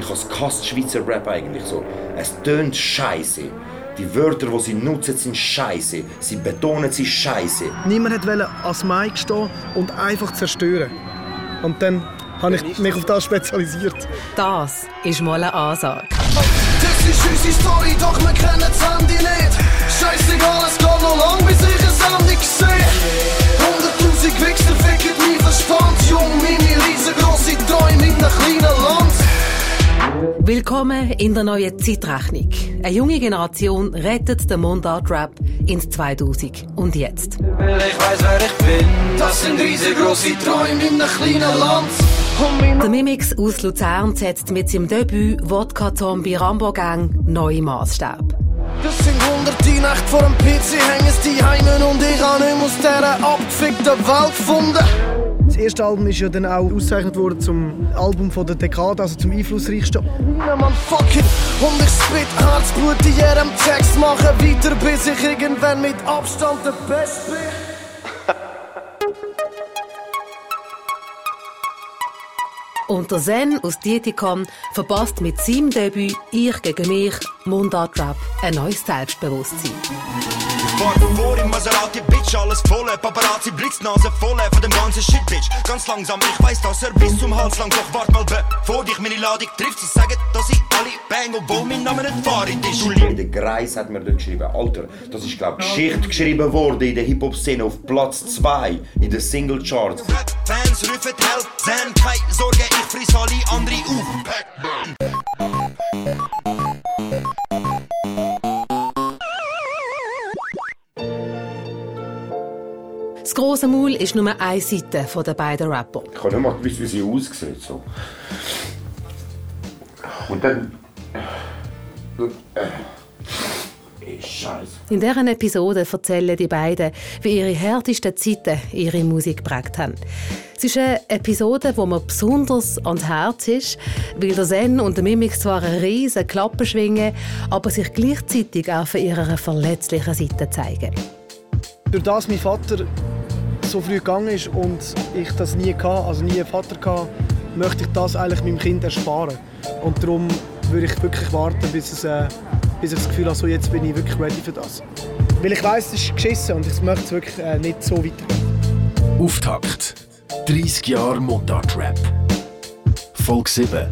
Ich habe es gehasst, Schweizer Rap eigentlich so. Es tönt scheiße. Die Wörter, die sie nutzen, sind scheiße. Sie betonen sie scheiße. Niemand wollte ans Mic stehen und einfach zerstören. Und dann habe ich mich auf das spezialisiert. Das ist mal eine Ansage. Das ist unsere Story, doch wir kennen das Handy nicht. Scheißegal, es geht noch lang, bis ich eine Sendung sehe. Hunderttausend Wichser ficken meinen Verstand. Jung, meine riesengroße Träume in einem kleinen Land. Willkommen in der neuen Zeitrechnung. Eine junge Generation rettet den Mundart-Rap ins 2000 und jetzt. Weil ich weiß, wer ich bin. Das sind riesengroße Träume in einem kleinen Land. Der Mimix aus Luzern setzt mit seinem Debüt Wodka Zombie Rambo Gang neue Maßstab. Das sind hunderte Nächte vor dem PC, hängen die Heimen und ich habe aus dieser abgefickten Welt gefunden. Das erste Album ist ja dann auch ausgezeichnet worden zum Album von der Dekade, also zum einflussreichsten. Man, fuck it. Und ich spit Herzblut in jedem Text, mache weiter, bis ich irgendwann mit Abstand der Beste bin. Und der Zen aus Dietikon verpasst mit seinem Debüt «Ich gegen mich» Mundart Rap ein neues Selbstbewusstsein. Fahr vor im Maserati, Bitch, alles voll, Paparazzi, Blitznase voll von dem ganzen Shit, Bitch. Ganz langsam, ich weiß, dass er bis zum Hals lang, doch wart mal, bevor dich meine Ladung trifft, sie sagen, dass ich alle bang, obwohl mein Name nicht Farid ist. Der Greis hat mir dort geschrieben, Alter, das ist glaube Geschichte geschrieben worden in der Hip-Hop-Szene auf Platz 2 in den Single-Charts. Fans rufen Help, Zen, keine Sorge, ich friss alle andere auf. Das grosse Maul ist nur eine Seite von den beiden Rapper. Ich habe nicht mal gewusst, wie sie aussieht. So. Und dann... Äh, Scheiße. In dieser Episode erzählen die beiden, wie ihre härtesten Zeiten ihre Musik geprägt haben. Es ist eine Episode, wo mir besonders ans Herz ist, weil der Zen und der Mimix zwar eine riesige Klappe schwingen, aber sich gleichzeitig auch von ihrer verletzlichen Seite zeigen. Durch das mein Vater so früh gegangen ist und ich das nie hatte, also nie einen Vater hatte, möchte ich das eigentlich meinem Kind ersparen. Und darum würde ich wirklich warten, bis, es, äh, bis ich das Gefühl habe, so jetzt bin ich wirklich ready für das. Weil ich weiß, es ist geschissen und ich möchte es wirklich äh, nicht so weitergehen. Auftakt. 30 Jahre Mundart-Rap. Folge 7.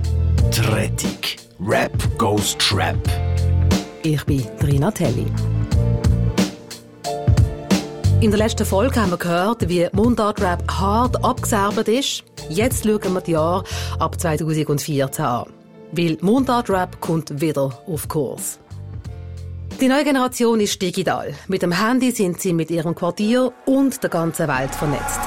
Die Rettung. Rap goes Trap. Ich bin Trina Telli. In der letzten Folge haben wir gehört, wie Mundart-Rap hart abgeserbt ist. Jetzt schauen wir die Jahre ab 2014 an. Weil Mundart-Rap kommt wieder auf Kurs. Die neue Generation ist digital. Mit dem Handy sind sie mit ihrem Quartier und der ganzen Welt vernetzt.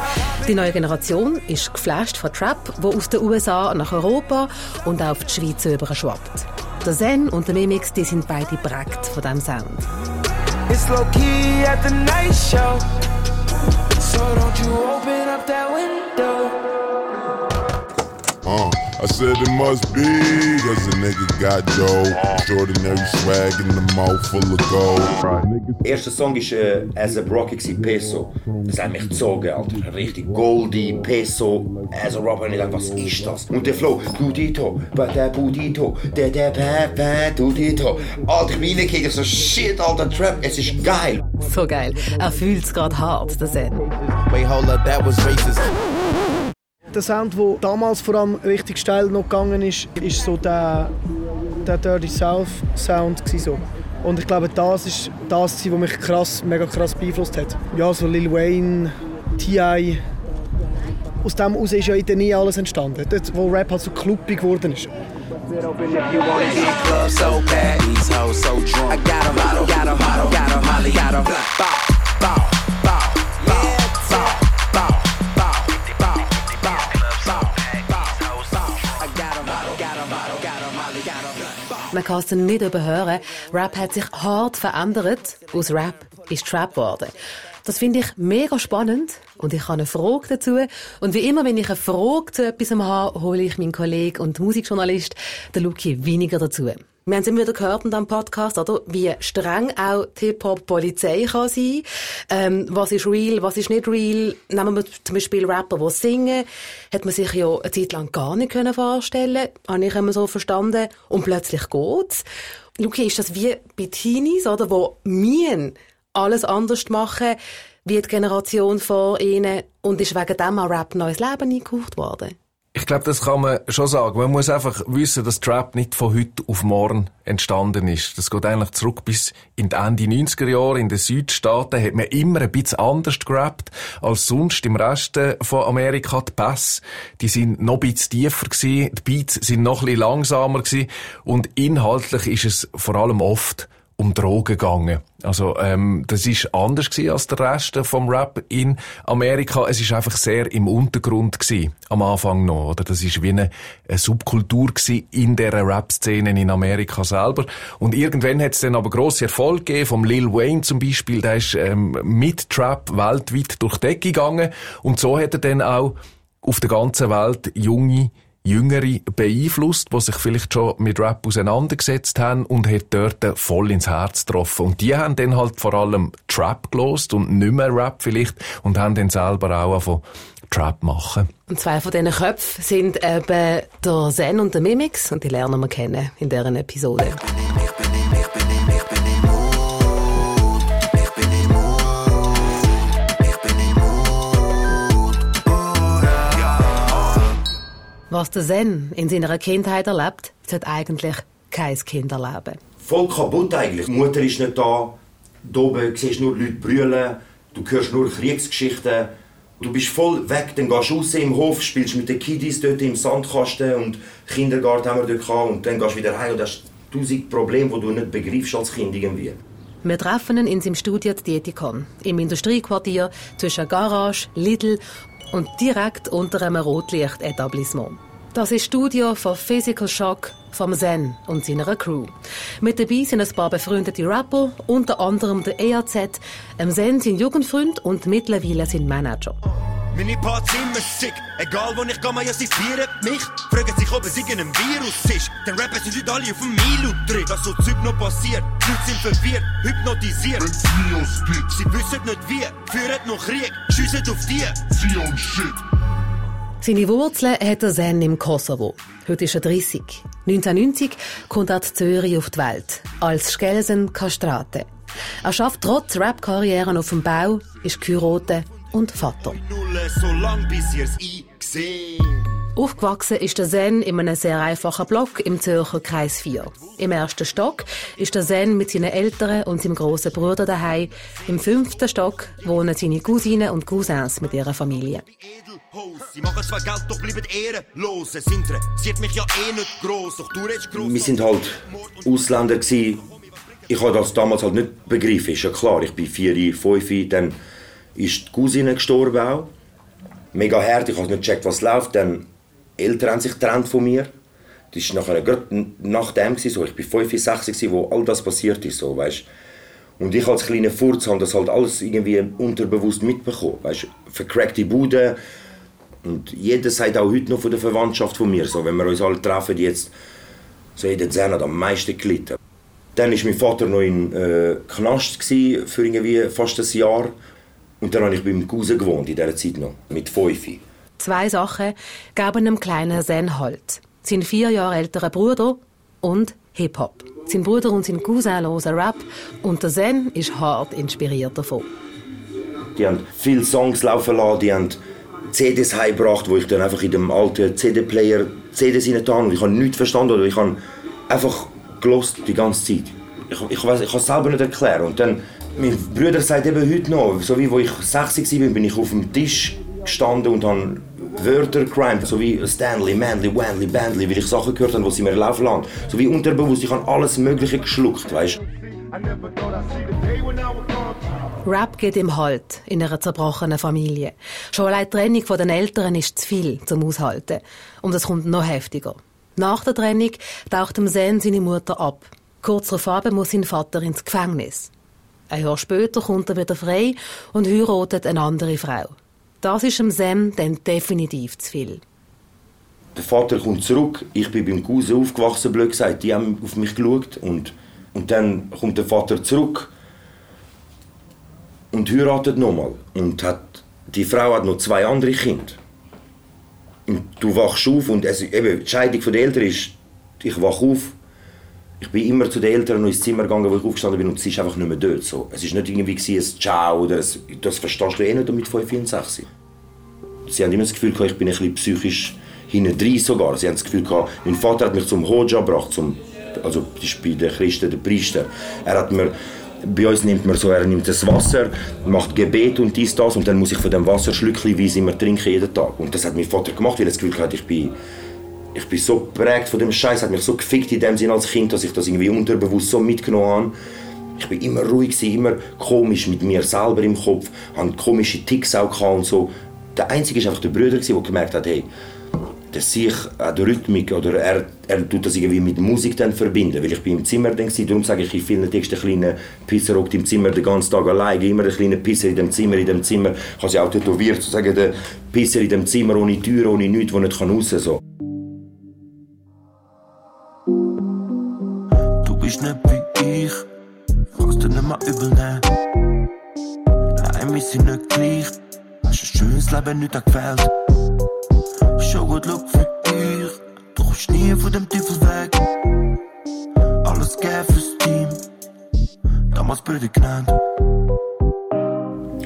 Die neue Generation ist geflasht von Trap, wo aus den USA nach Europa und auf die Schweiz überschwappt. Der Zen und der Mimix, die sind beide prägt von diesem Sound. It's low key at the night show. So don't you open I said it must be, cause a nigga got dough. Extraordinary swag in the mouth full of gold. Der erste Song war äh, As a Rocky, gewesen, Peso. Das hat mich gezogen, Alter. Richtig Goldie, Peso, As a. Und ich dachte, was ist das? Und der Flow, Budito, der Budito, der der Ba Ba Budito. Alter, ich bin reingegangen, so shit, alter Trap, es ist geil. So geil. Er fühlt es gerade hart, der Zen. Wait, hold up, that was racist. Der Sound, der damals vor allem richtig steil noch gegangen ist, ist so der, der Dirty South Sound so. Und ich glaube, das ist das, was mich krass, mega krass beeinflusst hat. Ja, so Lil Wayne, T.I. Aus dem heraus ist ja in der nie alles entstanden. Dort, wo Rap halt so kluppig geworden ist. Man kann es nicht überhören. Rap hat sich hart verändert. Aus Rap ist Trap geworden. Das finde ich mega spannend und ich habe eine Frage dazu. Und wie immer, wenn ich eine Frage zu etwas habe, hole ich meinen Kollegen und Musikjournalist, den Luki, weniger dazu. Wir haben es immer wieder gehört in diesem Podcast, oder? Wie streng auch die Hip-Hop-Polizei kann sein. Ähm, was ist real, was ist nicht real? Nehmen wir zum Beispiel Rapper, die singen. Hat man sich ja eine Zeit lang gar nicht können vorstellen Habe ich immer so verstanden. Und plötzlich geht's. Luki, ist das wie bei Teenies, oder? Wo mühen alles anders machen, wie die Generation vor ihnen. Und ist wegen dem auch Rap neues Leben eingehaucht worden? Ich glaube, das kann man schon sagen. Man muss einfach wissen, dass Trap nicht von heute auf morgen entstanden ist. Das geht eigentlich zurück bis in die Ende 90er Jahre. In den Südstaaten hat man immer ein bisschen anders gerappt als sonst im Rest von Amerika. Die Bass, die sind noch ein bisschen tiefer gewesen. Die Beats sind noch ein bisschen langsamer gewesen. Und inhaltlich ist es vor allem oft um Drogen gegangen. Also ähm, das ist anders gewesen als der Rest vom Rap in Amerika. Es ist einfach sehr im Untergrund gewesen, am Anfang noch. Oder das ist wie eine, eine Subkultur gewesen in der Rap-Szene in Amerika selber. Und irgendwann hat es dann aber grosse Erfolg gegeben. Vom Lil Wayne zum Beispiel, der ist ähm, mit Trap weltweit durch die Decke gegangen. Und so hat er dann auch auf der ganzen Welt junge Jüngere beeinflusst, die sich vielleicht schon mit Rap auseinandergesetzt haben und hat dort voll ins Herz getroffen. Und die haben dann halt vor allem Trap gelost und nicht mehr Rap vielleicht und haben dann selber auch von Trap machen. Und zwei von diesen Köpfen sind eben der Zen und der Mimix und die lernen wir kennen in deren Episode. Was der Zen in seiner Kindheit erlebt, sollte eigentlich kein Kind erleben. Voll kaputt eigentlich. Die Mutter ist nicht da. Da oben siehst du nur Leute brüllen. Du hörst nur Kriegsgeschichten. Du bist voll weg, dann gehst du raus im Hof, spielst mit den Kiddies dort im Sandkasten und Kindergarten haben wir dort gehabt und dann gehst du wieder heim und hast tausend Probleme, die du nicht begreifst als Kind irgendwie. Wir treffen ihn in seinem Studio Dietikon, im Industriequartier zwischen Garage, Lidl und direkt unter einem Rotlicht-Etablissement. Das ist das Studio von Physical Shock vom Zen und seiner Crew. Mit dabei sind ein paar befreundete Rapper, unter anderem der EAZ, im Zen sein Jugendfreund und mittlerweile sein Manager. Meine Parts immer sick, egal wo ich gehe, ja sie feiern mich. Fragen sich, ob es irgendein Virus ist. Dann rappen sie nicht alle auf dem Milo-Trick. Was so Zeug noch passiert, die Leute sind verwirrt, hypnotisiert. Wenn's Neos gibt, Sie wissen nicht wie, führen noch Krieg, schiessen auf die. Zion shit. Seine Wurzeln hat er Zen im Kosovo. Heute ist er 30. 1990 kommt er zu Zürich auf die Welt. Als Skelsen Kastrate. Er schafft trotz Rap-Karrieren auf dem Bau, ist geheiratet und Vater. Aufgewachsen ist der Zen in einem sehr einfachen Block im Zürcher Kreis 4. Im ersten Stock ist der Zen mit seinen Eltern und seinem grossen Bruder daheim. Im fünften Stock wohnen seine Cousinen und Cousins mit ihrer Familie. Wir sind halt Ausländer gsi. Ich habe das damals halt nicht begriffen. Ist ja klar, ich bin vier, fünf, dann ist die Cousine gestorben auch. Mega hart, ich habe nicht gecheckt, was läuft. Dann Eltern haben sich getrennt von mir. Das war nachher nach dem gewesen, so. Ich fünf, sechs gewesen, wo all das passiert ist, so, weißt. Und ich als kleiner Furz habe das halt alles irgendwie unterbewusst mitbekommen, weißt. Vercrackte Bude. Und jeder sagt auch heute noch von der Verwandtschaft von mir, so, wenn wir uns alle treffen jetzt, so, hey, der Zen hat am meisten gelitten. Dann war mein Vater noch in äh, Knast gewesen, für irgendwie fast ein Jahr. Und dann habe ich beim Cousin gewohnt, in dieser Zeit noch, mit fünf. Zwei Sachen gaben dem kleinen Zen Halt. Sein vier Jahre älterer Bruder und Hip-Hop. Sein Bruder und sein Cousin hören Rap und der Zen ist hart inspiriert davon. Die haben viele Songs laufen lassen, die haben CDs heimgebracht, wo ich dann einfach in dem alten CD-Player CDs rein habe und ich habe nichts verstanden oder ich habe einfach gelost die ganze Zeit. Ich, ich, weiss, ich kann es selber nicht erklären. Und dann, mein Bruder sagt eben heute noch, so wie wo ich 60 war, bin ich auf dem Tisch gestanden und habe Wörter gerimt, so wie Stanley, Manley, Wanley, Bandley, weil ich Sachen gehört habe, die sie mir laufen lassen. So wie unterbewusst, ich habe alles Mögliche geschluckt, weißt Rap geht ihm Halt in einer zerbrochenen Familie. Schon allein die Trennung von den Eltern ist zu viel zum Aushalten. Und es kommt noch heftiger. Nach der Trennung taucht dem Zen seine Mutter ab. Kurz darauf muss sein Vater ins Gefängnis. Ein Jahr später kommt er wieder frei und heiratet eine andere Frau. Das ist dem Sam dann definitiv zu viel. Der Vater kommt zurück, ich bin beim Cousin aufgewachsen, blöd gesagt, die haben auf mich geschaut und, und dann kommt der Vater zurück und heiratet nochmal und hat, die Frau hat noch zwei andere Kinder. Und du wachst auf und es, eben, die Scheidung der Eltern ist, ich wach auf, ich bin immer zu den Eltern noch ins Zimmer gegangen, wo ich aufgestanden bin und sie ist einfach nicht mehr dort. So. Es ist nicht irgendwie ein Ciao oder ein, das verstehst du eh nicht mit 5 und 6. Sie haben immer das Gefühl, ich bin ein bisschen psychisch hinten sogar. Sie haben das Gefühl, mein Vater hat mich zum Hoja gebracht, zum, also den Christen der Priester. Er hat mir, bei uns nimmt man so, er nimmt das Wasser, macht Gebet und dies, das und dann muss ich von dem Wasser schlückchenweise immer trinken jeden Tag. Und das hat mein Vater gemacht, weil er das Gefühl hatte, ich bin, ich bin so geprägt von dem Scheiß, hat mich so gefickt in dem Sinne als Kind, dass ich das irgendwie unterbewusst so mitgenommen habe. Ich bin immer ruhig, immer komisch mit mir selber im Kopf, hatte komische Ticks auch und so. Der Einzige war einfach der Bruder, der gemerkt hat, hey, der sich an der Rhythmik oder er, er tut das irgendwie mit Musik dann verbinden, weil ich bin im Zimmer dann war, darum sage ich in vielen Texten, der kleine Pisser hockt im Zimmer den ganzen Tag allein, immer der kleine Pisser in dem Zimmer, in dem Zimmer, ich habe sie auch tätowiert, zu sagen, der Pisser in dem Zimmer ohne Tür, ohne nichts, der nicht raus kann, so. Du bist nicht wie ich, kannst du nicht mehr übel nehmen. Nein, wir sind nicht gleich, hast ein schönes Leben nicht gefällt. Look für dich, du kommst nie von dem Teufel weg. Alles gern fürs Team, damals Brüder genannt.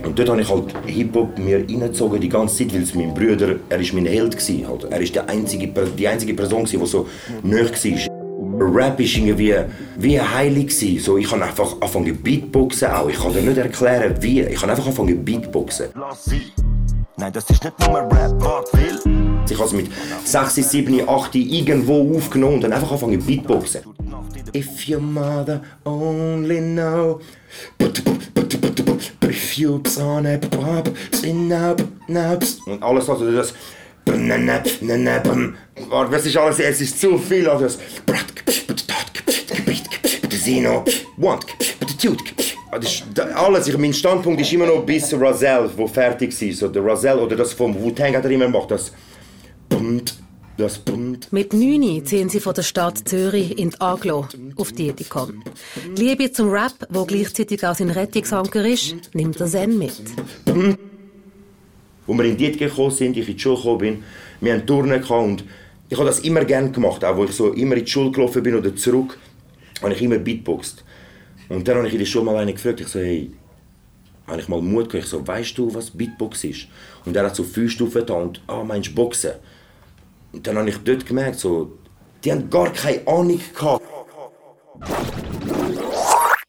Und dort habe ich halt Hip-Hop mir reingezogen die ganze Zeit, weil es mein Bruder, er ist mein Held gewesen, halt. Er ist der einzige, die einzige Person die so nahe war. Rap war irgendwie wie heilig gewesen. So, ich habe einfach angefangen Beatboxen auch. Ich kann dir nicht erklären, wie. Ich habe einfach angefangen Beatboxen. Lass sie. Nein, das ist nicht nur Rap, was will. Ich habe es mit 6, 7, 8 irgendwo aufgenommen und dann einfach angefangen Beatboxen. If your mother only know. Refutes on a pop, und alles also das was ist alles, es ist zu viel, also das Zeno, want, alles, ich, mein Standpunkt ist immer noch bis Razel, wo fertig ist, so der Razel oder das vom Wu-Tang hat er immer gemacht, das das Bund. Mit 9 ziehen sie von der Stadt Zürich in die Aglo auf die Ethikon. Die Liebe zum Rap, wo gleichzeitig auch sein Rettungsanker ist, nimmt er Zen mit. Wo wir in die gekommen sind, ich in die Schule gekommen bin, wir hatten Turnen und ich habe das immer gerne gemacht, auch wo ich so immer in die Schule gelaufen bin oder zurück, habe ich immer Beatboxt. Und dann habe ich in der Schule mal einen gefragt, ich so, hey, habe ich mal Mut gehabt, ich so, weißt du, was Beatbox ist? Und er hat so fünf Stufen da und, ah, meinst du Boxen? Und dann habe ich dort gemerkt, so, die haben gar keine Ahnung gehabt.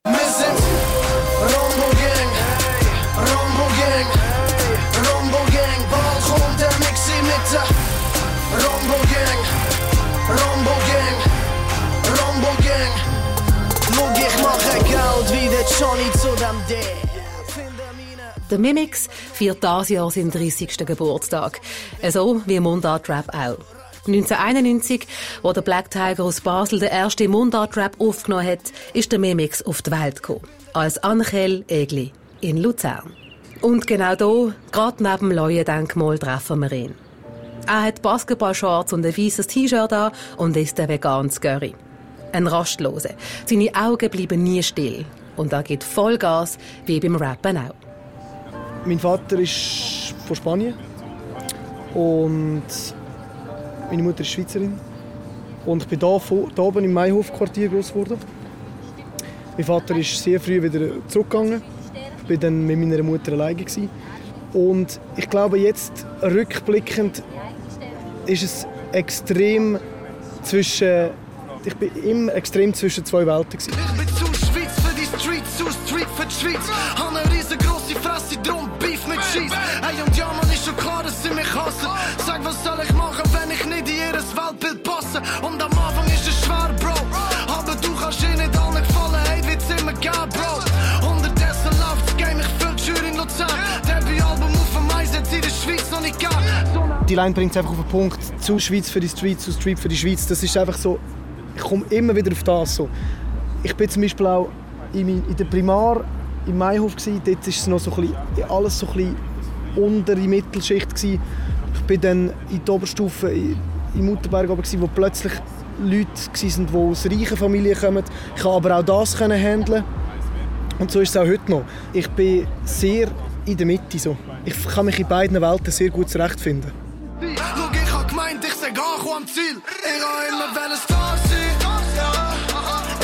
Wir sind Rombo Gang, Rombo Gang, Rombo Gang, bald kommt der Mixi mit der Rombo Gang, Rombo Gang, Rombo Gang. Schau, ich mache Geld wie der Johnny zu dem D. Der Mimix feiert dieses Jahr seinen 30. Geburtstag. So wie Mundart Rap auch. 1991, wo der Black Tiger aus Basel den ersten Mundart-Rap aufgenommen hat, ist der Mimix auf die Welt gekommen. Als Angel Egli in Luzern. Und genau hier, gerade neben dem Leuendenkmal, treffen wir ihn. Er hat Basketballshorts und ein weißes T-Shirt an und ist ein veganes Curry. Ein Rastlose. Seine Augen bleiben nie still. Und er gibt Vollgas, wie beim Rappen auch. Mein Vater ist von Spanien und meine Mutter ist Schweizerin. Und ich bin hier, hier oben im Maihof-Quartier groß geworden. Mein Vater ist sehr früh wieder zurückgegangen. Ich war dann mit meiner Mutter alleine. Gewesen. Und ich glaube, jetzt rückblickend ist es extrem zwischen. Ich bin immer extrem zwischen zwei Welten. Gewesen. Ich bin zu Schweiz für die Streets, zu Street für die Schweiz. Habe eine riesengroße Fresse, drum Beef mit Cheese. Ey, und ja, man ist schon klar, dass sie mich hassen. Sag, was soll Weltbild passe? Und am Anfang ist es schwer, Bro. Aber du kannst eh nicht allen gefallen, hey, wird's immer geben, Bro. Unterdessen läuft das Game, ich füll die Jury in Luzern. Debütalbum auf dem Mais, jetzt in der Schweiz noch nicht gab. Die Line bringt es einfach auf den Punkt. Zu Schweiz für die Street, zu Street für die Schweiz. Das ist einfach so. Ich komme immer wieder auf das. So. Ich bin zum Beispiel auch in, in der Primar im Maihof. Gewesen. Dort war es noch so ein bisschen, alles so ein bisschen untere Mittelschicht. Gewesen. Ich bin dann in die Oberstufe in, Mutterberg gewesen, wo plötzlich Leute waren, die aus reichen Familien kommen. Ich konnte aber auch das handeln. Und so ist es auch heute noch. Ich bin sehr in der Mitte. So. Ich kann mich in beiden Welten sehr gut zurechtfinden. Schau, ich hab gemeint, ich sag ankomm am Ziel. Ich hab immer wollen Star sein.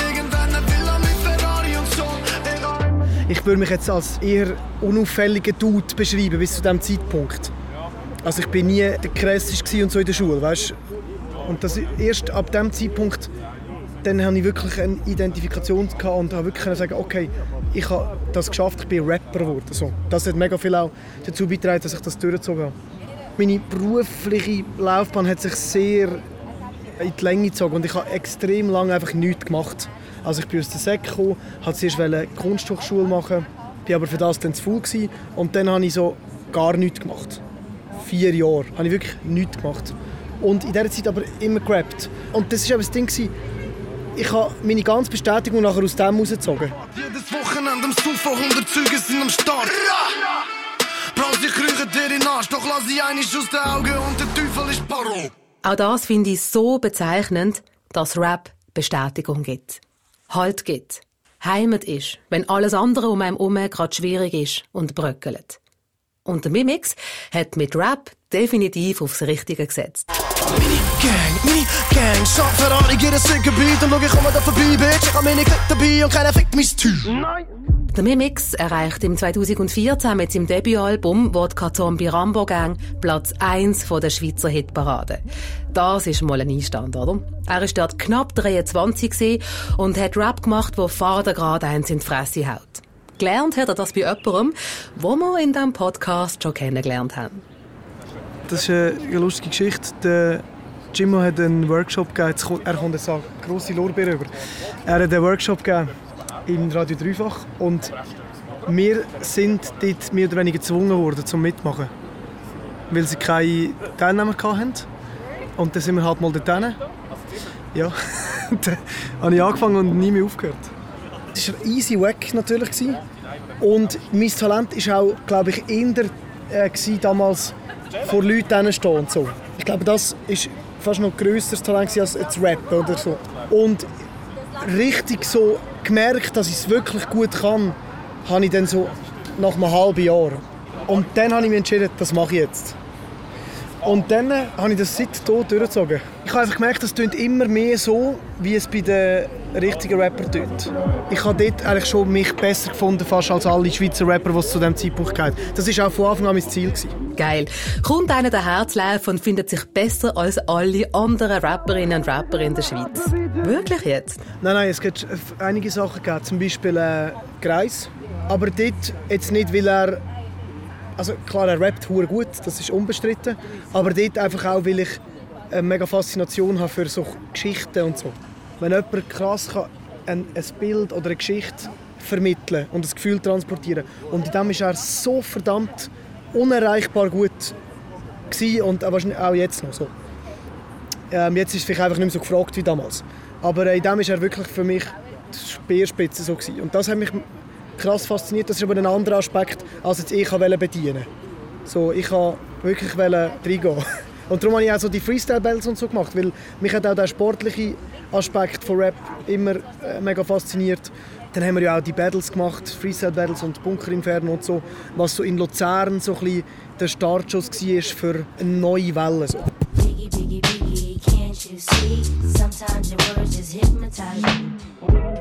Irgendwann eine Villa mit Ferrari und so. Ich hab Ich würde mich jetzt als eher unauffälliger Dude beschreiben bis zu diesem Zeitpunkt. Also ich bin nie der krasseste und so in der Schule, weißt? Und das erst ab dem Zeitpunkt, dann habe ich wirklich eine Identifikation gehabt und habe wirklich sagen, okay, ich habe das geschafft, ich bin Rapper geworden. So. Das hat mega viel auch dazu beigetragen, dass ich das durchgezogen habe. Meine berufliche Laufbahn hat sich sehr in die Länge gezogen und ich habe extrem lange einfach nichts gemacht. Also ich bin aus der Sek gekommen, wollte zuerst eine Kunsthochschule machen, bin aber für das dann zu faul und dann habe ich so gar nichts gemacht. Vier Jahre habe ich wirklich nichts gemacht. Und in dieser Zeit aber immer gerappt. Und das war eben das Ding, gewesen, ich habe meine ganze Bestätigung nachher aus dem rausgezogen. jedes Wochenende am Sofa, 100 Züge sind am Start. Bros, ich rühre dir in den Arsch, doch lass ich einiges aus den Augen und der Teufel ist Paro. Auch das finde ich so bezeichnend, dass Rap Bestätigung gibt. Halt gibt. Heimat ist, wenn alles andere um einem herum gerade schwierig ist und bröckelt. Und der Mimix hat mit Rap definitiv aufs Richtige gesetzt. Mini Gang, Mini Gang, Shot Ferrari, ein sicker Beat und schau, ich komme da vorbei, Bitch. Ich hab meine Klick dabei und keiner fickt mein Tü. Nein. Der Mimix erreicht im 2014 mit seinem Debütalbum Wodka Zombie Rambo Gang Platz 1 von der Schweizer Hitparade. Das ist mal ein Einstand, oder? Er ist dort knapp 23 gewesen und hat Rap gemacht, wo Vater gerade eins in die Fresse haut. Gelernt hat das bei jemandem, wo wir in diesem Podcast schon kennengelernt haben. Das ist eine lustige Geschichte. Der Jimmo hat einen Workshop gegeben. Er kommt jetzt eine grosse Lorbeer über. Er hat einen Workshop gegeben in Radio Dreifach und wir sind dort mehr oder weniger gezwungen worden zum Mitmachen, weil sie keine Teilnehmer hatten. Und dann sind wir halt mal dort hin. Ja, dann habe ich angefangen und nie mehr aufgehört. Es war easy wack natürlich. Und mein Talent war auch, glaube ich, eher äh, damals vor Leuten stehen so. Ich glaube, das ist fast noch grösseres Talent als jetzt Rappen oder so. Und richtig so gemerkt, dass ich es wirklich gut kann, habe ich dann so nach einem halben Jahr. Und dann habe ich mich entschieden, das mache ich jetzt. Und dann äh, habe ich das seitdem durchgezogen. Ich habe einfach gemerkt, das tönt immer mehr so, wie es bei den richtigen Rappern tönt. Ich habe dort eigentlich schon mich besser gefunden, fast als alle Schweizer Rapper, die es zu diesem Zeitpunkt gab. Das war auch von Anfang an mein Ziel. Gewesen. Geil. Kommt einer der Herzlauf und findet sich besser als alle anderen Rapperinnen und Rapper in der Schweiz. Wirklich jetzt? Nein, nein, es gibt einige Sachen gegeben, zum Beispiel äh, Greis. Aber dort jetzt nicht, weil er... Also klar, er rappt hure gut, das ist unbestritten. Aber dort einfach auch, weil ich eine mega Faszination habe für so Geschichten und so. Wenn jemand krass kann ein, ein Bild oder eine Geschichte vermitteln und das Gefühl transportieren. Und in dem ist er so verdammt unerreichbar gut gewesen und auch jetzt noch so. Ähm, jetzt ist es vielleicht einfach nicht mehr so gefragt wie damals. Aber in dem ist er wirklich für mich die Speerspitze so. Und das hat mich krass fasziniert. Das ist aber ein anderer Aspekt, als jetzt ich wollte bedienen. So, ich wollte wirklich reingehen. Und darum habe ich auch so die Freestyle-Battles und so gemacht, weil mich hat auch der sportliche Aspekt von Rap immer äh, mega fasziniert. Dann haben wir ja auch die Battles gemacht, Freestyle-Battles und Bunker Inferno und so, was so in Luzern so ein bisschen der Startschuss war für eine neue Welle. So. Biggie, biggie, biggie,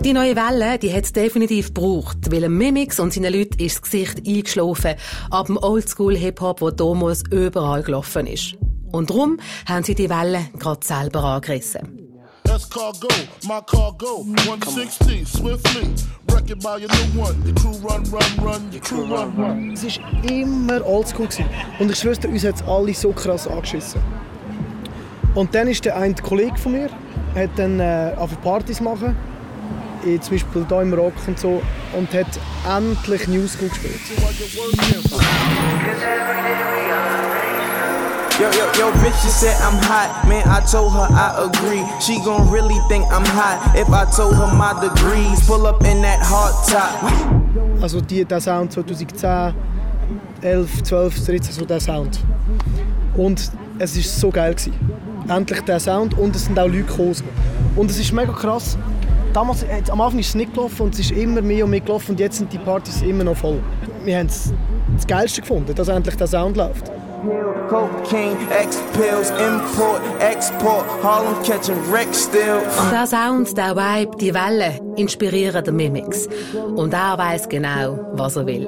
Die neue Welle, die hat es definitiv gebraucht, weil Mimix und seinen Leuten ist das Gesicht eingeschlafen ab dem Oldschool-Hip-Hop, der damals überall gelaufen ist. Und darum haben sie die Welle gerade selber angerissen. Escargo, my cargo, 160, swiftly. Wreck it by your new one. Your crew run, run, run, your crew run, run. Es war immer oldschool. gewesen. Und ich schwöre, uns hat es alle so krass angeschissen. Und dann ist der ein Kollege von mir, hat dann äh, Partys machen, eh, zum Beispiel hier im Rock und so, und hat endlich New School gespielt. Yo, yo, yo, bitch, she said I'm hot. Man, I told her I agree. She gon' really think I'm hot if I told her my degrees. Pull up in that hard top. Also die, der Sound 2010, 11, 12, 13, so der Sound. Und es war so geil. Gewesen. endlich der Sound und es sind auch Leute gekommen. Und es ist mega krass. Damals, äh, am Anfang ist es nicht gelaufen und es ist immer mehr und mehr gelaufen und jetzt sind die Partys immer noch voll. Wir haben es das Geilste gefunden, dass endlich der Sound läuft. Cocaine, X-Pills, Import, Export, Harlem catching wreck still. Der Sound, der Vibe, die Welle inspirieren den Mimix. Und er weiß genau, was er will.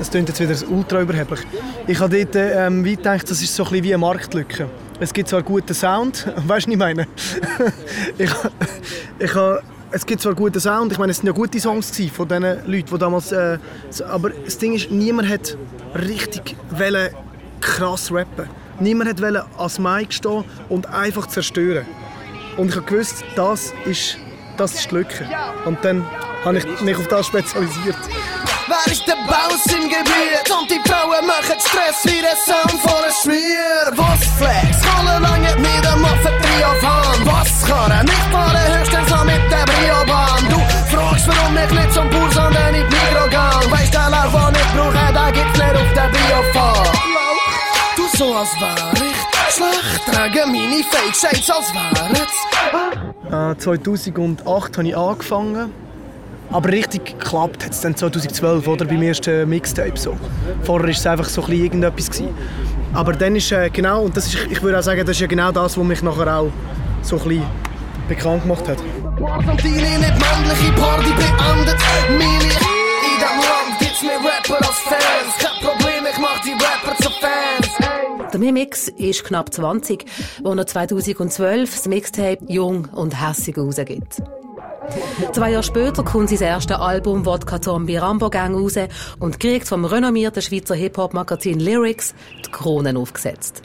Es klingt jetzt wieder ultra überheblich. Ich habe dort ähm, weit gedacht, das ist so ein wie eine Marktlücke. Es gibt zwar guten Sound, weißt du, was ich meine? ich, ich habe es gibt zwar guten Sound, ich meine, es sind ja gute Songs von diesen Leuten, die damals... Äh, aber das Ding ist, niemand hat richtig wollen krass rappen. Niemand hat wollen ans Mic stehen und einfach zerstören. Und ich habe gewusst, das ist, das ist die Lücke. Und dann habe ich mich auf das spezialisiert. Wer ist der Bounce im Gebiet? Und die Frauen machen Stress wie der Sound von einem Schmier. Was Flex? Alle lange mit dem Muffen Trio. Was kann er nicht fahren? Höchstens noch mit der Briobahn. Du fragst, warum ich nicht zum Bur, sondern in die Migros gang. Weißt der Lauf, den ich brauche, da gibt's nicht auf der Biofahr. Du so als wär ich schlecht, trage meine Fake Shades als wär's. Äh, 2008 habe ich angefangen. Aber richtig geklappt hat es dann 2012, oder? Beim ersten Mixtape. So. Vorher war es einfach so ein bisschen irgendetwas. Gewesen. Aber dann ist äh, genau, und das ist, ich würde auch sagen, das ist ja genau das, was mich nachher auch so ein bisschen bekannt gemacht hat. Deine nicht männliche Party beendet. Meine in dem Land gibt's mehr Rapper als Fans. Kein Problem, ich mach die Rapper zu Fans. Der Mimix ist knapp 20, wo er 2012 das Mixtape Jung und Hässig rausgibt. Zwei Jahre später kommt sein erstes Album Wodka Zombie Rambo Gang raus und kriegt vom renommierten Schweizer Hip-Hop-Magazin Lyrics die Kronen aufgesetzt.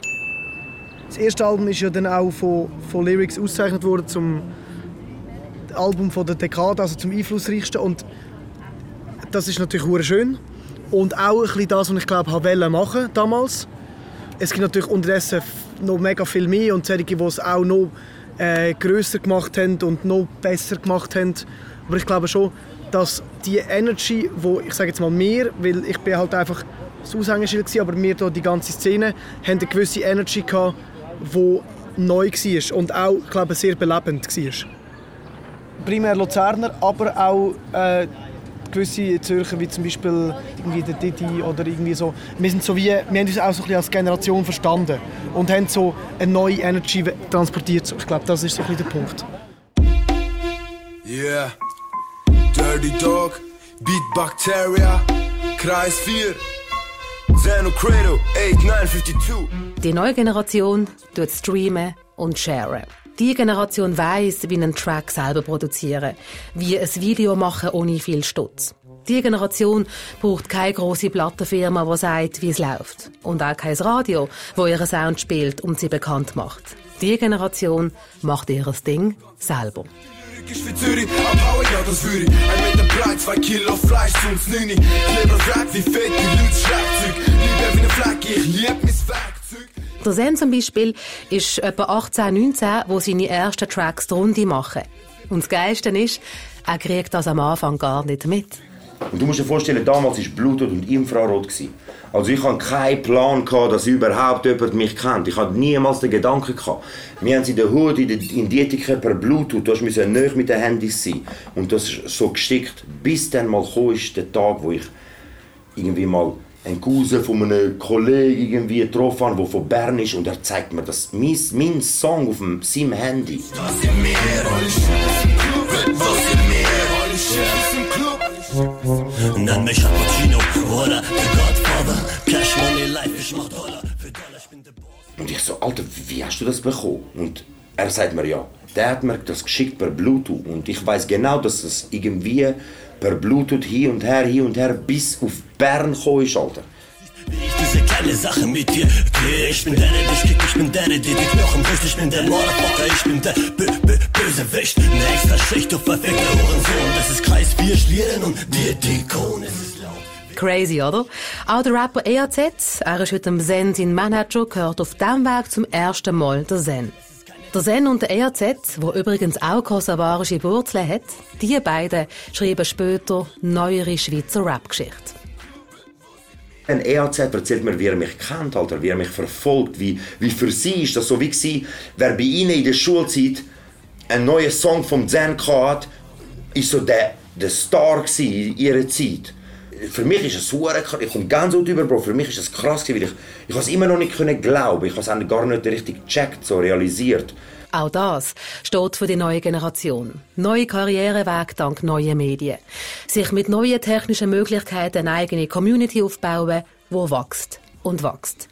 Das erste Album ist ja dann auch von, von Lyrics ausgezeichnet worden zum Album von der Dekade, also zum einflussreichsten. Und das ist natürlich schön. Und auch ein bisschen das, was ich glaube, wollte machen damals. Es gibt natürlich unterdessen noch mega viel mehr und solche, die es auch noch äh, grösser gemacht haben und noch besser gemacht haben. Aber ich glaube schon, dass die Energy, wo ich sage jetzt mal mehr, weil ich bin halt einfach das Aushängeschild gewesen, aber wir hier, die ganze Szene, haben eine gewisse Energy gehabt, die neu war und auch, ich sehr belebend war. Primär Luzerner, aber auch äh, gewisse Zürcher, wie zum Beispiel irgendwie der Didi oder irgendwie so. Wir, sind so wie, wir haben uns auch so ein bisschen als Generation verstanden und haben so eine neue Energy transportiert. Ich glaube, das ist so ein bisschen der Punkt. Yeah. Dirty Dog, Beat Bacteria, Kreis 4, Zeno Credo, 8952. Die neue Generation tut streamen und sharen. Die Generation weiss, wie einen Track selber produzieren, wie ein Video machen ohne viel Stutz. Die Generation braucht keine große Plattenfirma, die sagt, wie es läuft. Und auch kein Radio, wo ihren Sound spielt und sie bekannt macht. Die Generation macht ihr Ding selber. Ich für Zürich, abhauen, ja, das würde ich. Ein Meter breit, zwei Kilo Fleisch uns Nini. Kleber Rap wie fett, die Leute Schlagzeug. Liebe wie eine Flagge, ich lieb mein Werkzeug. Der Zen zum Beispiel ist etwa 18, 19, wo seine ersten Tracks die Runde machen. Und das Geilste ist, er kriegt das am Anfang gar nicht mit. Und du musst dir vorstellen, damals war Bluetooth und Infrarot. Also ich hatte keinen Plan, gehabt, dass überhaupt jemand mich kennt. Ich hatte niemals den Gedanken. Gehabt. Wir haben sie in der Hut, in, Dietiker per Bluetooth, du musst näher mit den Handys sein. Und das ist so gestickt, bis dann mal ist, der Tag, wo ich irgendwie mal einen Cousin von einem Kollegen irgendwie getroffen habe, der von Bern ist und er zeigt mir das, mein, mein Song auf dem, seinem Handy. Und dann mich Cappuccino oder The Godfather. Cash Money Life, ich mach Dollar. Für Dollar, ich bin der Boss. Und ich so, Alter, wie hast du das bekommen? Und er sagt mir, ja, der hat mir das geschickt per Bluetooth. Und ich weiß genau, dass es irgendwie per Bluetooth hin und her, hin und her bis auf Bern gekommen ist, Alter. Diese kleine Sache mit dir, okay, ich bin der, der dich kickt, ich bin der, der Knochen bricht, ich bin der Motherfucker, ich bin der B -B Bösewicht, eine extra Schicht, du verfickter Hurensohn, das ist Kreis 4 Schlieren und dir die Krone, es ist laut. Crazy, oder? Auch der Rapper EAZ, er ist heute im Zen sein Manager, gehört auf diesem Weg zum ersten Mal der Zen. Der Zen und der EAZ, wo übrigens auch kosovarische Wurzeln hat, die beiden schreiben später neuere Schweizer Rap-Geschichte. Ein EAZ erzählt mir, wie er mich kennt, Alter, wie er mich verfolgt, wie, wie für sie ist das so wie gewesen, wer bei ihnen in der Schulzeit einen neuen Song vom Zen hat, ist so der, der Star in ihrer Zeit. Für mich ist es super ich komme ganz gut über, Bro, für mich ist es krass weil ich, ich habe es immer noch nicht können glauben, ich habe es gar nicht richtig gecheckt, so realisiert. Auch das steht für die neue Generation. Neue Karriereweg dank neuer Medien. Sich mit neuen technischen Möglichkeiten eine eigene Community aufbauen, wo wächst und wächst.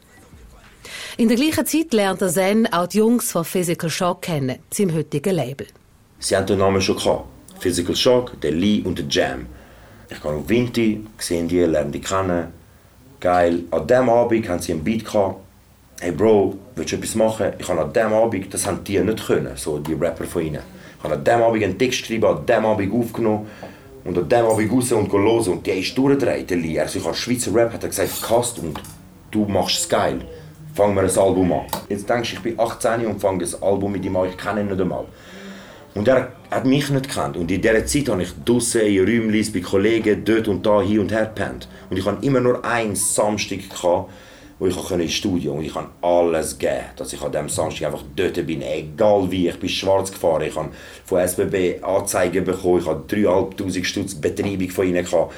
In der gleichen Zeit lernt der Zen auch die Jungs von Physical Shock kennen, seinem heutigen Label. Sie haben den Namen schon gehabt. Physical Shock, der Lee und der Jam. Ich gehe auf Vinti, sehe die, lerne die kennen. Geil. An diesem Abend haben sie einen Beat gehabt. Hey Bro, willst du etwas machen? Ich habe an diesem Abend, das haben die nicht können, so die Rapper von ihnen. Ich habe an diesem Abend einen Text geschrieben, an diesem Abend aufgenommen und an diesem Abend raus und hören. Und die ist durchgedreht, der Lee. Also ich habe Schweizer Rap, hat er gesagt, Cast und du machst es geil. Fangen wir ein Album an. Jetzt denkst du, ich bin 18 und fange ein Album mit ihm an, ich kenne ihn nicht einmal. Und er hat mich nicht gekannt. Und in dieser Zeit habe ich draussen in Räumchen bei Kollegen dort und da hin und her gepennt. Und ich hatte immer nur einen Samstag, gehabt, wo ich ins Studio und ich habe alles gegeben, dass ich an diesem Samstag einfach dort bin, egal wie. Ich bin schwarz gefahren, ich habe von SBB Anzeigen bekommen, ich habe 3'500 Stutz Betreibung von ihnen gehabt.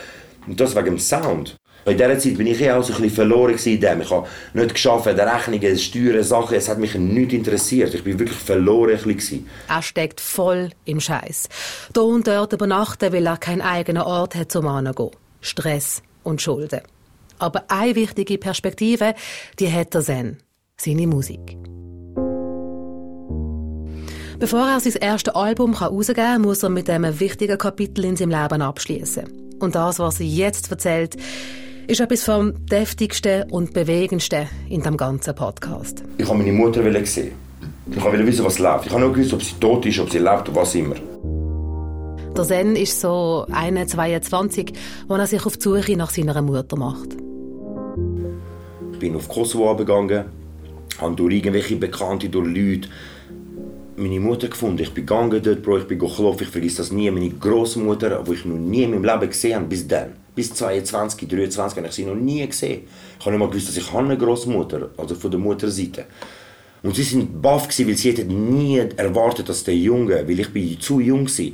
Und das wegen dem Sound. In dieser Zeit bin ich eh auch so ein bisschen verloren in dem. Ich habe nicht geschafft, Rechnungen, Steuern, Sachen, es hat mich nicht interessiert. Ich bin wirklich verloren bisschen. Er steckt voll im Scheiß. Da und dort übernachten, weil er keinen eigenen Ort hat zum Angehen. Stress und Schulden. Aber eine wichtige Perspektive, die hat er Zen. Seine Musik. Bevor er sein erstes Album herausgeben kann, muss er mit einem wichtigen Kapitel in seinem Leben abschließen. Und das, was er jetzt erzählt, ist etwas vom deftigsten und bewegendsten in dem ganzen Podcast. Ich wollte meine Mutter sehen. Ich wollte wissen, was läuft. Ich habe nicht gewusst, ob sie tot ist, ob sie lebt oder was immer. Der Zen ist so 21, als er sich auf die Suche nach seiner Mutter macht. Ich bin auf Kosovo gegangen, habe durch irgendwelche Bekannte, durch Leute meine Mutter gefunden. Ich bin gegangen dort, Bro, ich bin geklopft, ich vergesse das nie. Meine Großmutter, die ich noch nie in meinem Leben gesehen habe, bis dann. Bis 22, 23 habe ich sie noch nie gesehen. Ich habe nicht mal gewusst, dass ich eine Großmutter, also von der Mutterseite. Und sie sind baff weil sie nie erwartet, dass der Junge, weil ich bin zu jung war,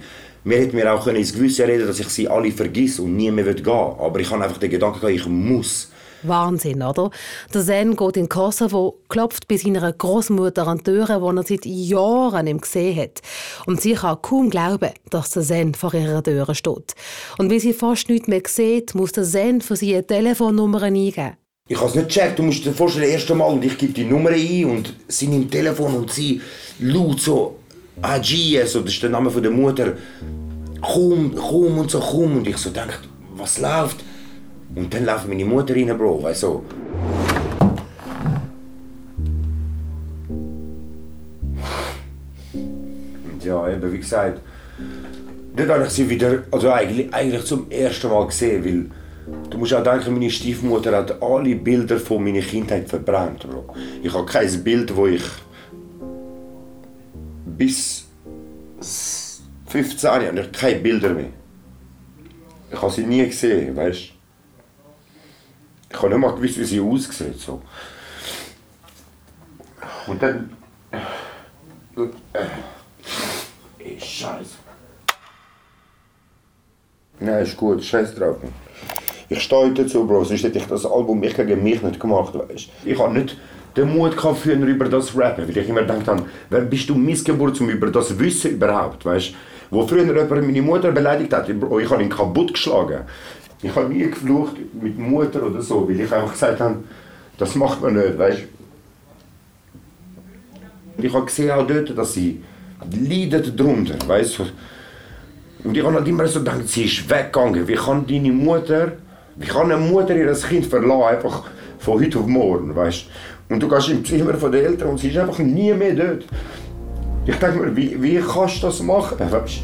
mir hätte mir auch ins Gewissen reden dass ich sie alle vergesse und nie mehr gehen will. Aber ich habe einfach den Gedanken ich muss. Wahnsinn, oder? Der Zen geht in Kosovo, klopft bei seiner Großmutter an die Tür, die er seit Jahren nicht gesehen hat. Und sie kann kaum glauben, dass der Zen vor ihrer Tür steht. Und wie sie fast nichts mehr sieht, muss der Zen für sie eine Telefonnummer eingeben. Ich habe es nicht gecheckt. Du musst dir vorstellen, das erste Mal und ich gebe die Nummer ein und sie nimmt Telefon und sie laut so AG, so, das ist der Name der Mutter. Komm, komm und so, komm. Und ich so denke, was läuft? Und dann läuft meine Mutter rein, Bro, weißt du. Und ja, eben, wie gesagt, dort habe ich sie wieder, also eigentlich, eigentlich zum ersten Mal gesehen, weil du musst auch denken, meine Stiefmutter hat alle Bilder von meiner Kindheit verbrannt, Bro. Ich habe kein Bild, wo ich bis 15 Jahre habe ich keine Bilder mehr. Ich habe sie nie gesehen, weißt du. Ich habe nicht mal gewusst, wie sie aussieht. So. Und dann. Ey, Scheiße. Nein, ist gut, scheiß drauf. Ich stehe dazu, Bro, sonst hätte ich das Album mich gegen mich nicht gemacht, weißt Ich habe nicht den Mut gehabt, früher über das rappen, weil ich immer gedacht habe, wer bist du Missgeburt, um über das wissen überhaupt, weißt Wo früher jemand meine Mutter beleidigt hat, ich habe ihn kaputt geschlagen. Ich habe nie geflucht mit Mutter oder so, weil ich einfach gesagt habe, das macht man nicht, weißt Und ich habe gesehen auch dort, dass sie leidet darunter, weißt Und ich habe halt immer so gedacht, sie ist weggegangen. Wie kann deine Mutter, wie kann eine Mutter ihr Kind verlassen, einfach von heute auf morgen, weißt Und du gehst im Zimmer von den Eltern und sie ist einfach nie mehr dort. Ich denke mir, wie, wie kannst du das machen, weißt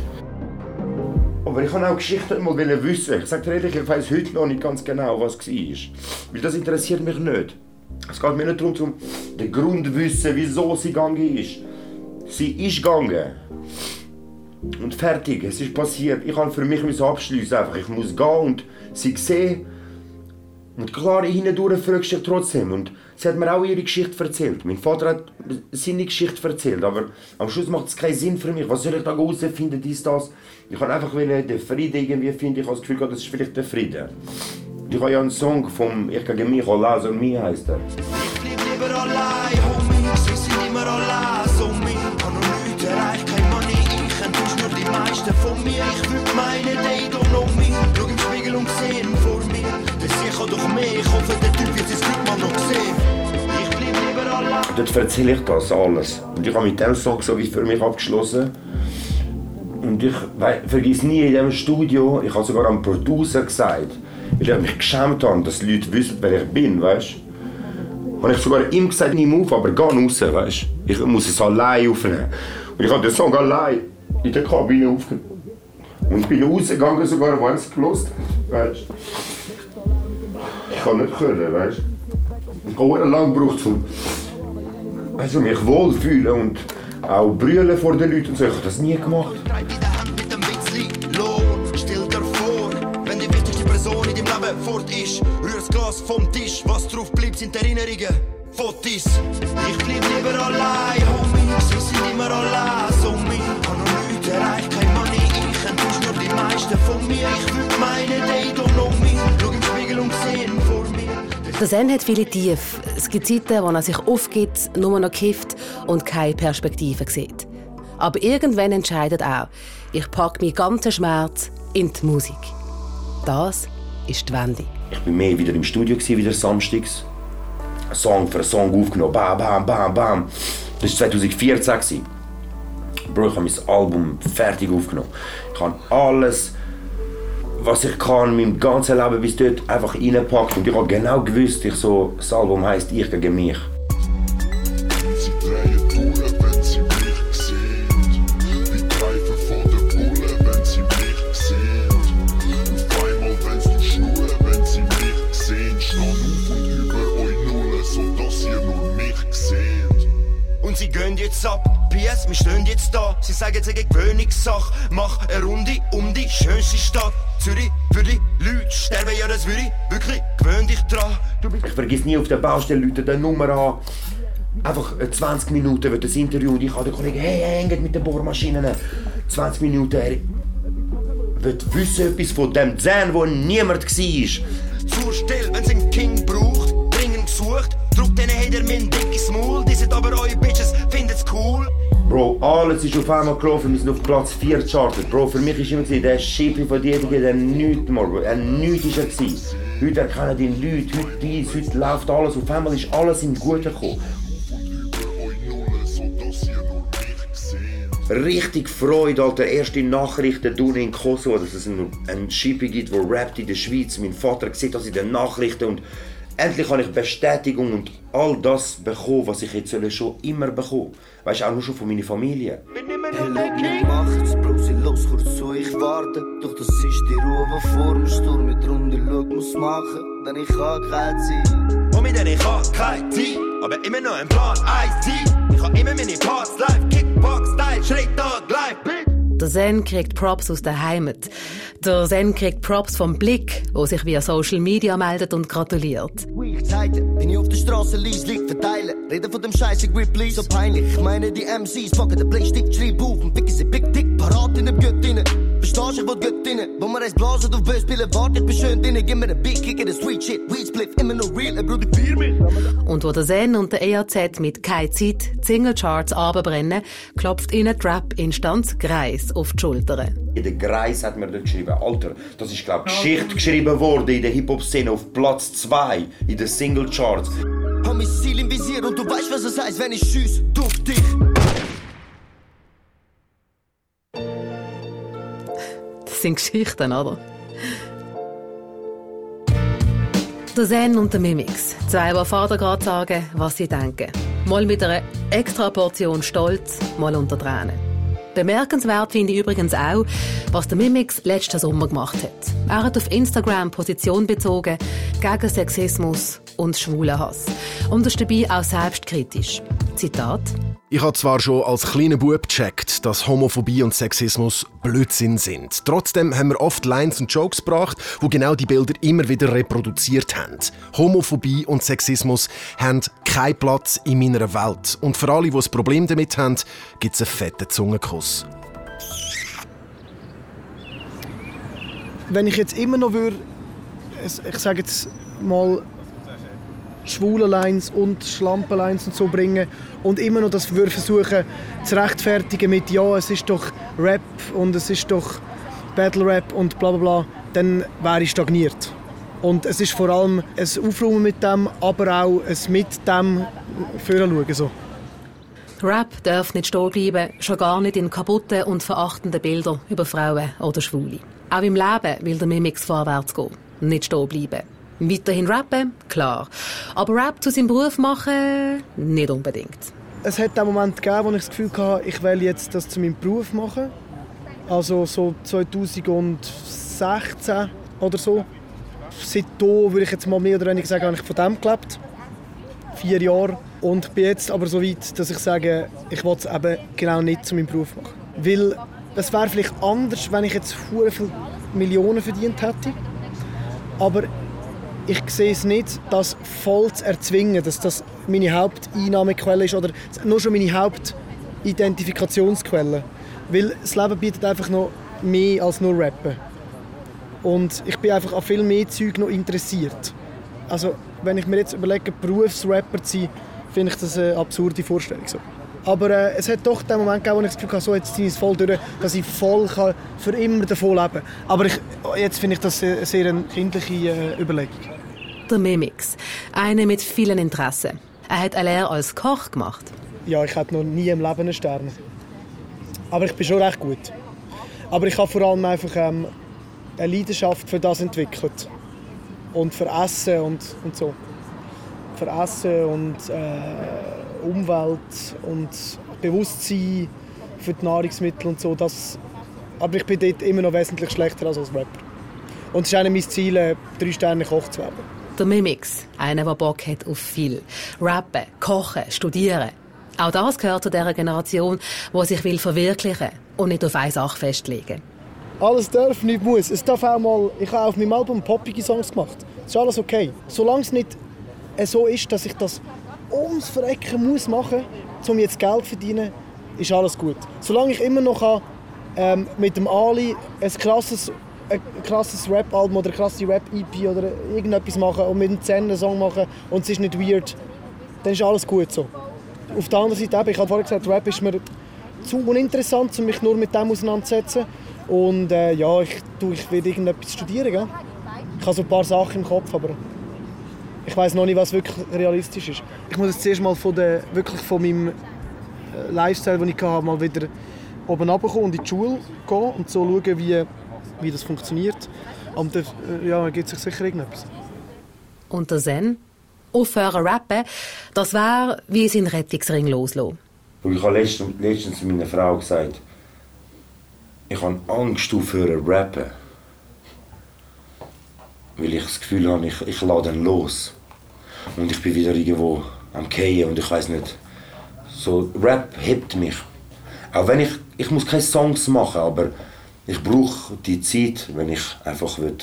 aber ich wollte auch Geschichten immer wissen. Ich sage dir ehrlich, ich weiß heute noch nicht ganz genau, was war. Weil das interessiert mich nicht. Es geht mir nicht darum, um den Grund zu wissen, wieso sie gegangen ist. Sie ist gegangen. Und fertig, es ist passiert. Ich habe für mich abschließen einfach. Ich muss gehen und sie sehen, Und klar, hindurch fragst du dich trotzdem. Und sie hat mir auch ihre Geschichte erzählt. Mein Vater hat seine Geschichte erzählt. Aber am Schluss macht es keinen Sinn für mich. Was soll ich da herausfinden, dies, das? Ich kann einfach den Frieden irgendwie finden. Ich habe das Gefühl, das ist vielleicht der Frieden. Ich habe ja einen Song vom Ich gegen mich, Allah und mir heißt er. lieber allein, Homies, wir sind immer allein, so mir. Kann noch nichts erreicht, kein Money, ich enttäusch nur die meisten von mir. Ich würd meinen, they don't know me. Schau im Spiegel und sehen vor mir. Der sicher doch mehr, ich hoffe, der Typ wird sein Glück mal noch sehen. Ich bleib lieber allein. Dort erzähle ich das alles. Und ich habe mit dem Song so wie für mich abgeschlossen. Und ich vergiss nie in diesem Studio, ich habe sogar am Producer gesagt, weil ich mich geschämt habe, dass die Leute wissen, wer ich bin, weißt du? Habe ich sogar ihm gesagt, nimm auf, aber geh raus, weißt du? Ich muss es allein aufnehmen. Und ich habe den Song allein in der Kabine aufgenommen. Und ich bin rausgegangen, sogar, weil es gelost weißt du? Ich kann nicht können, weißt du? Ich habe lange gebraucht, um mich wohlfühlen und auch brüllen vor den Leuten und so. Ich habe das nie gemacht. fort ist, rühr das Glas vom Tisch. Was drauf bleibt, sind Erinnerungen, Fotos. Ich bleib lieber allein, Homies, wir sind immer allein, so mir. Kann erreicht, kein Money, ich enttäusch nur die meisten von mir. Ich würd meinen, they don't know me. Schau im Spiegel und mir. Der Zen hat viele Tief. Es gibt Zeiten, wo er sich aufgibt, nur noch kifft und keine Perspektive sieht. Aber irgendwann entscheidet er, ich packe meinen ganzen Schmerz in die Musik. Das ist die Wende. Ich bin mehr wieder im Studio, wieder samstags. Song für Song aufgenommen. Bam, bam, bam, bam. Das war 2014. gewesen. Bro, ich habe mein Album fertig aufgenommen. Ich habe alles, was ich kann, mein ganzes Leben bis dort einfach reingepackt. Und ich habe genau gewusst, ich so, das Album heisst Ich gegen mich. Sie drehen durch, wenn sie mich sehen. Die greifen vor der Bulle, wenn sie mich sehen. Auf einmal wenn's du Schuhe, wenn sie mich sehen. Stand auf und über euch Nulle, sodass ihr nur mich seht. Und sie gehen jetzt ab. PS, wir stehen jetzt da. Sie sagen, es sei eine Gewöhnungssache. Mach eine Runde um die schönste Stadt. Zürich für die Leute sterben, ja, das würde ich wirklich gewöhn dich dran. Ich vergiss nie auf der Baustelle Leute die Nummer an. Einfach äh, 20 Minuten wird das Interview und ich habe den Kollegen, hey, hängt mit den Bohrmaschinen. 20 Minuten, er wird wissen etwas von dem Zen, wo niemand war. zur Still, wenn's einen King braucht. Dringend gesucht, druckt denen hater mein dickes Maul. Die sind aber eure alles ist auf einmal gelaufen, wir sind auf Platz 4 gechartet. Bro, für mich war immer der Schippi von dir, der nichts mehr, Bro. Er nichts war er. gewesen. Heute erkennen die Leute, heute dies, heute läuft alles. Auf einmal ist alles im Guten gekommen. Richtig Freude, Alter. Erste Nachrichten tun in Kosovo, dass es einen, einen gibt, der rappt in der Schweiz. Mein Vater sieht das in den Nachrichten und endlich habe ich Bestätigung und all das bekommen, was ich jetzt schon immer bekommen. Weißt du, auch nur schon von meiner Familie. Hey, macht's, Bro, sie los, kurz zu, ich warte. Doch das ist die Ruhe, die vor dem Sturm mit drunter schaut, muss machen, denn ich habe keine Zeit. Und mit denen ich hab kein Team, aber immer noch ein Plan, Ice-T. Ich hab immer meine Parts live, Kickbox-Style, schräg Tag, live. Der Zen kriegt Props aus der Heimat. Der Zen kriegt Props vom Blick, der sich via Social Media meldet und gratuliert. Ich bin ich auf der Straße, lies, liegt, verteile. Rede von dem Scheiß, ich grip, please. So peinlich, ich meine, die MCs packen den Playstick, schreib auf und ficken sie Big Dick, parat in dem Göttinnen. Verstehst du, ich will Göttinnen. Wo man eins blasen auf Böse spielen, warte, ich bin schön drinnen. Gib mir den Beat, kick in den Sweet Shit, Weed Split, immer noch real, ey, Bruder, vier mich. Und wo der Zen und der EAZ mit «Keine Zeit» die Singlecharts abbrennen, klopft ihnen die Rap-Instanz Greis auf die Schultern. In der Greis hat man dort geschrieben, Alter, das ist glaube Geschichte geschrieben worden in der Hip-Hop-Szene auf Platz 2 in den Single-Charts. Hab mein Ziel im Visier und du weißt, was es heißt, wenn ich schieß, durch dich. Das sind Geschichten, oder? Der Zen und der Mimix. Zwei, die Vater gerade sagen, was sie denken. Mal mit einer extra Portion Stolz, mal unter Tränen. Bemerkenswert finde ich übrigens auch, was der Mimix letzten Sommer gemacht hat. Er hat auf Instagram Position bezogen gegen Sexismus und Schwulenhass. Und ist dabei auch selbstkritisch. Zitat. Ich habe zwar schon als kleiner Bub gecheckt, dass Homophobie und Sexismus Blödsinn sind. Trotzdem haben wir oft Lines und Jokes gebracht, wo genau die Bilder immer wieder reproduziert haben. Homophobie und Sexismus haben keinen Platz in meiner Welt. Und für alle, die ein Problem damit haben, gibt es einen fetten Zungenkuss. Wenn ich jetzt immer noch würde, ich sage jetzt mal schwule Lines und Schlampenlines und so bringen und immer noch das versuchen zu rechtfertigen mit ja, es ist doch Rap und es ist doch Battle Rap und bla bla bla, dann wäre ich stagniert. Und es ist vor allem ein Aufräumen mit dem, aber auch ein mit dem Führen So. Rap darf nicht stehen bleiben, schon gar nicht in kaputten und verachtenden Bildern über Frauen oder Schwule. Auch im Leben will der Mimix vorwärts gehen, nicht stehen bleiben. Weiterhin rappen, klar. Aber Rap zu seinem Beruf machen, nicht unbedingt. Es hat einen Moment gegeben, wo ich das Gefühl hatte, ich will jetzt das zu meinem Beruf machen. Also so 2016 oder so. Seitdem würde ich jetzt mal mehr oder weniger sagen, habe ich von dem gelebt. Vier Jahre. Und bin jetzt aber so weit, dass ich sage, ich will es eben genau nicht zu meinem Beruf machen. Weil es wäre vielleicht anders, wenn ich jetzt viele Millionen verdient hätte. Aber ich sehe es nicht, das voll zu erzwingen, dass das meine Haupteinnahmequelle ist oder nur schon meine Hauptidentifikationsquelle. Weil das Leben bietet einfach noch mehr als nur Rappen. Und ich bin einfach an viel mehr Zeug noch interessiert. Also, wenn ich mir jetzt überlege, Berufsrapper zu sein, finde ich das eine absurde Vorstellung. So. Aber äh, es hat doch den Moment gegeben, wo ich das Gefühl hatte, so, jetzt ziehe ich es voll durch, dass ich voll kann für immer davon leben kann. Aber ich, jetzt finde ich das eine sehr eine kindliche äh, Überlegung. Der Mimix. Einer mit vielen Interessen. Er hat eine Lehre als Koch gemacht. Ja, ich hatte noch nie im Leben einen Stern. Aber ich bin schon recht gut. Aber ich habe vor allem einfach ähm, eine Leidenschaft für das entwickelt. Und für Essen und, und so. Für Essen und äh, Umwelt und Bewusstsein für die Nahrungsmittel und so. Das, aber ich bin dort immer noch wesentlich schlechter als als Rapper. Und es ist einer meiner Ziele, drei Sterne Koch zu werden. Der Mimix. Einer, der Bock hat auf viel. Rappen, kochen, studieren. Auch das gehört zu dieser Generation, die sich will verwirklichen und nicht auf eine Sache festlegen. Alles darf, nicht muss. Es darf auch mal, ich habe auf meinem Album poppige Songs gemacht. Das ist alles okay. Solange es nicht äh, so ist, dass ich das ums Verrecken muss machen, um jetzt Geld zu verdienen, ist alles gut. Solange ich immer noch ähm, mit dem Ali ein krasses, ein krasses Rap-Album oder eine krasse Rap-EP oder irgendetwas machen und mit dem Zen einen Song machen und es ist nicht weird, dann ist alles gut so. Auf der anderen Seite, ich habe vorhin gesagt, Rap ist mir zu uninteressant, um mich nur mit dem auseinanderzusetzen. Und äh, ja, ich, ich will irgendetwas studieren. Gell? Ich habe so ein paar Sachen im Kopf, aber ich weiß noch nicht, was wirklich realistisch ist. Ich muss jetzt zuerst mal von, der, wirklich von meinem äh, Lifestyle, den ich hatte, mal wieder oben runterkommen und in die Schule gehen und so schauen, wie, wie das funktioniert. Und dann äh, ja, ergibt sich sicher irgendetwas. Und der Zen? Aufhören rappen, das wäre wie sein Rettungsring loslassen. Und ich habe letztens, letztens meiner Frau gesagt, ich habe Angst aufhören zu rappen. Weil ich das Gefühl habe, ich, ich lade ihn los. Und ich bin wieder irgendwo am Gehen und ich weiß nicht. So, Rap hebt mich. Auch wenn ich, ich muss keine Songs machen, aber ich brauche die Zeit, wenn ich einfach will,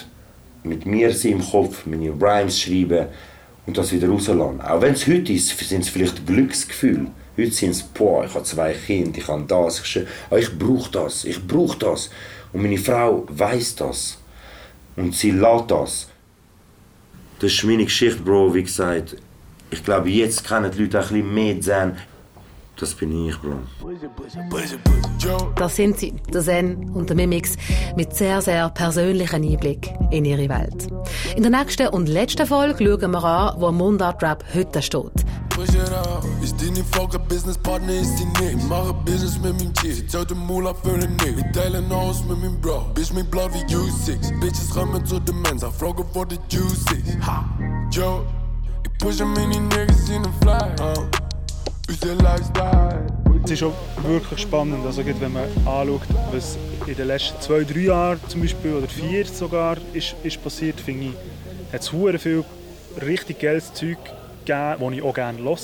mit mir sein im Kopf, meine Rhymes schreiben und das wieder rauslassen. Auch wenn es heute ist, sind es vielleicht Glücksgefühle. Heute sind es, boah, ich habe zwei Kinder, ich habe das. Ich, aber ich brauche das, ich brauche das. Und meine Frau weiß das. Und sie lässt das. Das ist meine Geschichte, Bro, wie gesagt. Ich glaube, jetzt kennen die Leute ein bisschen mehr Zen. Das bin ich, Bro. Das sind sie, der Zen und der Mimix, mit sehr, sehr persönlichen Einblick in ihre Welt. In der nächsten und letzten Folge schauen wir an, wo Mundart Rap heute steht. Push it out. Ist die nicht Volker, Businesspartner ist die nicht. Ich mache Business mit meinem Chief. Sie zahlt den Mula für den Nick. Wir teilen aus mit meinem Bro. Bitch, mein Blood wie U6. Bitches kommen zur Demenz. Ich frage, wo der Juice ist. Ha. Joe. Ich pushe meine Niggas in den Fly. Uh. Unser Lifestyle. Es ist auch wirklich spannend, also wenn man anschaut, was in den letzten zwei, drei Jahren zum Beispiel, oder vier sogar, ist, ist passiert, finde ich, hat es viel richtig geiles Zeug gegeben, das ich auch gerne höre.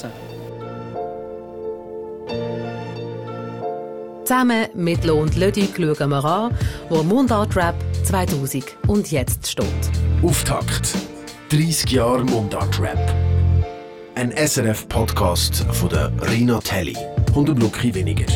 Zusammen mit Lo und Lödig schauen wir an, wo Mundart Rap 2000 und jetzt steht. Auftakt. 30 Jahre Mundart-Rap. Ein SRF-Podcast von der Rina Telly. 100 Lucky weniger.